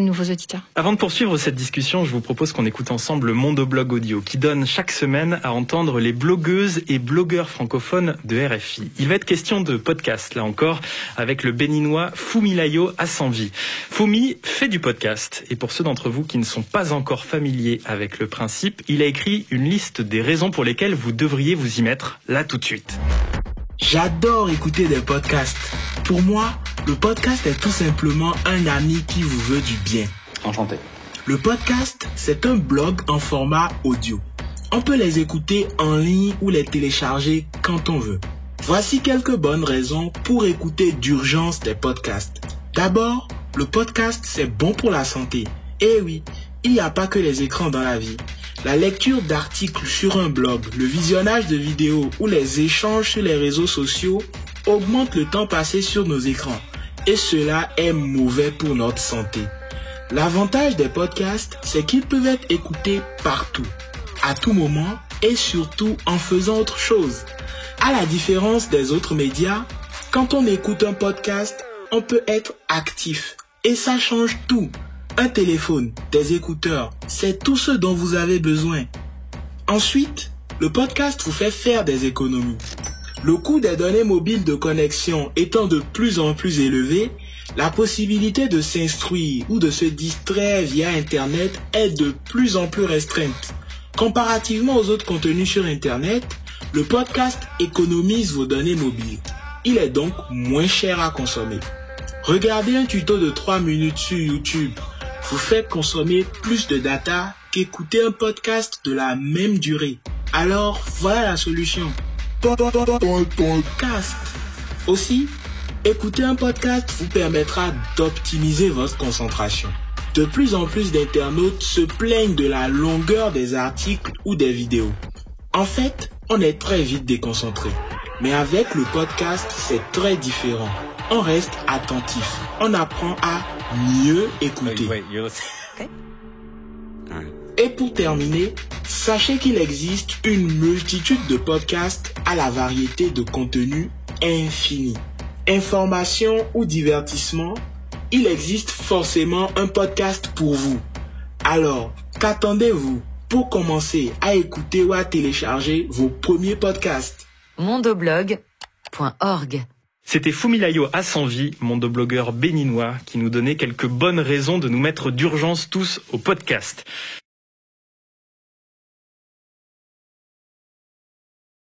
nouveaux auditeurs. Avant de poursuivre cette discussion, je vous propose qu'on écoute ensemble le Mondoblog Audio qui donne chaque semaine à entendre les blogueuses et blogueurs francophones de RFI. Il va être question de podcast, là encore, avec le béninois Fumilayo Assanvi. Fumi fait du podcast et pour ceux d'entre vous qui ne sont pas encore familiers avec le principe, il a écrit une liste des raisons pour lesquelles vous devriez vous y mettre là tout de suite. J'adore écouter des podcasts. Pour moi, le podcast est tout simplement un ami qui vous veut du bien. Enchanté. Le podcast, c'est un blog en format audio. On peut les écouter en ligne ou les télécharger quand on veut. Voici quelques bonnes raisons pour écouter d'urgence des podcasts. D'abord, le podcast, c'est bon pour la santé. Eh oui, il n'y a pas que les écrans dans la vie. La lecture d'articles sur un blog, le visionnage de vidéos ou les échanges sur les réseaux sociaux augmentent le temps passé sur nos écrans. Et cela est mauvais pour notre santé. L'avantage des podcasts, c'est qu'ils peuvent être écoutés partout, à tout moment et surtout en faisant autre chose. À la différence des autres médias, quand on écoute un podcast, on peut être actif. Et ça change tout un téléphone, des écouteurs, c'est tout ce dont vous avez besoin. Ensuite, le podcast vous fait faire des économies. Le coût des données mobiles de connexion étant de plus en plus élevé, la possibilité de s'instruire ou de se distraire via Internet est de plus en plus restreinte. Comparativement aux autres contenus sur Internet, le podcast économise vos données mobiles. Il est donc moins cher à consommer. Regardez un tuto de 3 minutes sur YouTube vous faites consommer plus de data qu'écouter un podcast de la même durée. Alors voilà la solution. Podcast. Aussi, écouter un podcast vous permettra d'optimiser votre concentration. De plus en plus d'internautes se plaignent de la longueur des articles ou des vidéos. En fait, on est très vite déconcentré. Mais avec le podcast, c'est très différent. On reste attentif. On apprend à mieux écouter. Et pour terminer, sachez qu'il existe une multitude de podcasts à la variété de contenus infinis. Information ou divertissement, il existe forcément un podcast pour vous. Alors, qu'attendez-vous pour commencer à écouter ou à télécharger vos premiers podcasts? mondoblog.org c'était Fumilayo Assanvi, mondoblogueur béninois, qui nous donnait quelques bonnes raisons de nous mettre d'urgence tous au podcast.